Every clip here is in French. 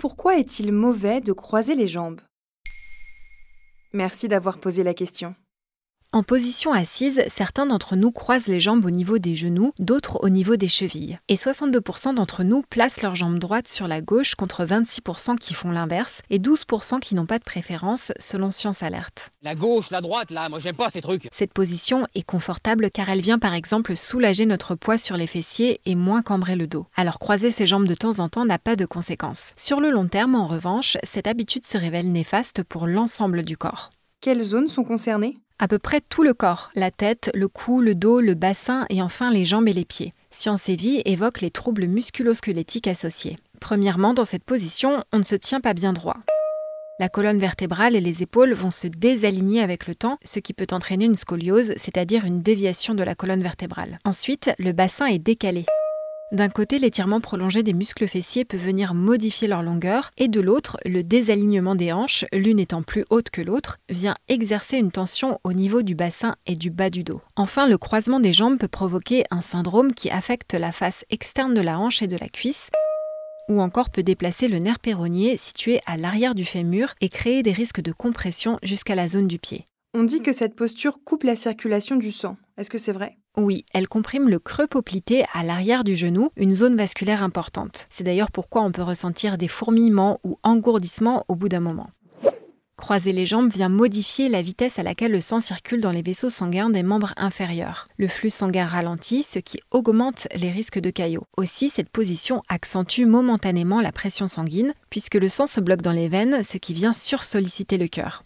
Pourquoi est-il mauvais de croiser les jambes? Merci d'avoir posé la question. En position assise, certains d'entre nous croisent les jambes au niveau des genoux, d'autres au niveau des chevilles. Et 62% d'entre nous placent leurs jambes droites sur la gauche contre 26% qui font l'inverse et 12% qui n'ont pas de préférence selon Science Alerte. La gauche, la droite, là, moi j'aime pas ces trucs. Cette position est confortable car elle vient par exemple soulager notre poids sur les fessiers et moins cambrer le dos. Alors croiser ses jambes de temps en temps n'a pas de conséquences. Sur le long terme, en revanche, cette habitude se révèle néfaste pour l'ensemble du corps. Quelles zones sont concernées? À peu près tout le corps, la tête, le cou, le dos, le bassin et enfin les jambes et les pieds. Science et Vie évoque les troubles musculo-squelettiques associés. Premièrement, dans cette position, on ne se tient pas bien droit. La colonne vertébrale et les épaules vont se désaligner avec le temps, ce qui peut entraîner une scoliose, c'est-à-dire une déviation de la colonne vertébrale. Ensuite, le bassin est décalé. D'un côté, l'étirement prolongé des muscles fessiers peut venir modifier leur longueur, et de l'autre, le désalignement des hanches, l'une étant plus haute que l'autre, vient exercer une tension au niveau du bassin et du bas du dos. Enfin, le croisement des jambes peut provoquer un syndrome qui affecte la face externe de la hanche et de la cuisse, ou encore peut déplacer le nerf péronnier situé à l'arrière du fémur et créer des risques de compression jusqu'à la zone du pied. On dit que cette posture coupe la circulation du sang. Est-ce que c'est vrai? Oui, elle comprime le creux poplité à l'arrière du genou, une zone vasculaire importante. C'est d'ailleurs pourquoi on peut ressentir des fourmillements ou engourdissements au bout d'un moment. Croiser les jambes vient modifier la vitesse à laquelle le sang circule dans les vaisseaux sanguins des membres inférieurs. Le flux sanguin ralentit, ce qui augmente les risques de caillots. Aussi, cette position accentue momentanément la pression sanguine, puisque le sang se bloque dans les veines, ce qui vient sursolliciter le cœur.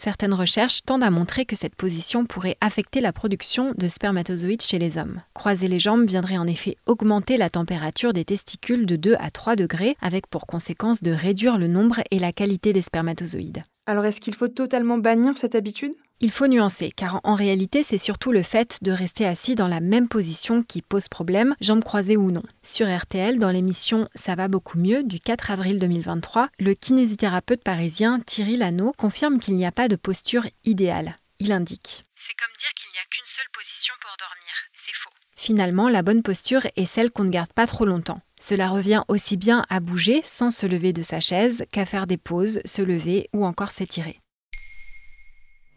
Certaines recherches tendent à montrer que cette position pourrait affecter la production de spermatozoïdes chez les hommes. Croiser les jambes viendrait en effet augmenter la température des testicules de 2 à 3 degrés, avec pour conséquence de réduire le nombre et la qualité des spermatozoïdes. Alors est-ce qu'il faut totalement bannir cette habitude? Il faut nuancer, car en réalité, c'est surtout le fait de rester assis dans la même position qui pose problème, jambes croisées ou non. Sur RTL, dans l'émission Ça va beaucoup mieux du 4 avril 2023, le kinésithérapeute parisien Thierry Lano confirme qu'il n'y a pas de posture idéale. Il indique C'est comme dire qu'il n'y a qu'une seule position pour dormir. C'est faux. Finalement, la bonne posture est celle qu'on ne garde pas trop longtemps. Cela revient aussi bien à bouger sans se lever de sa chaise qu'à faire des pauses, se lever ou encore s'étirer.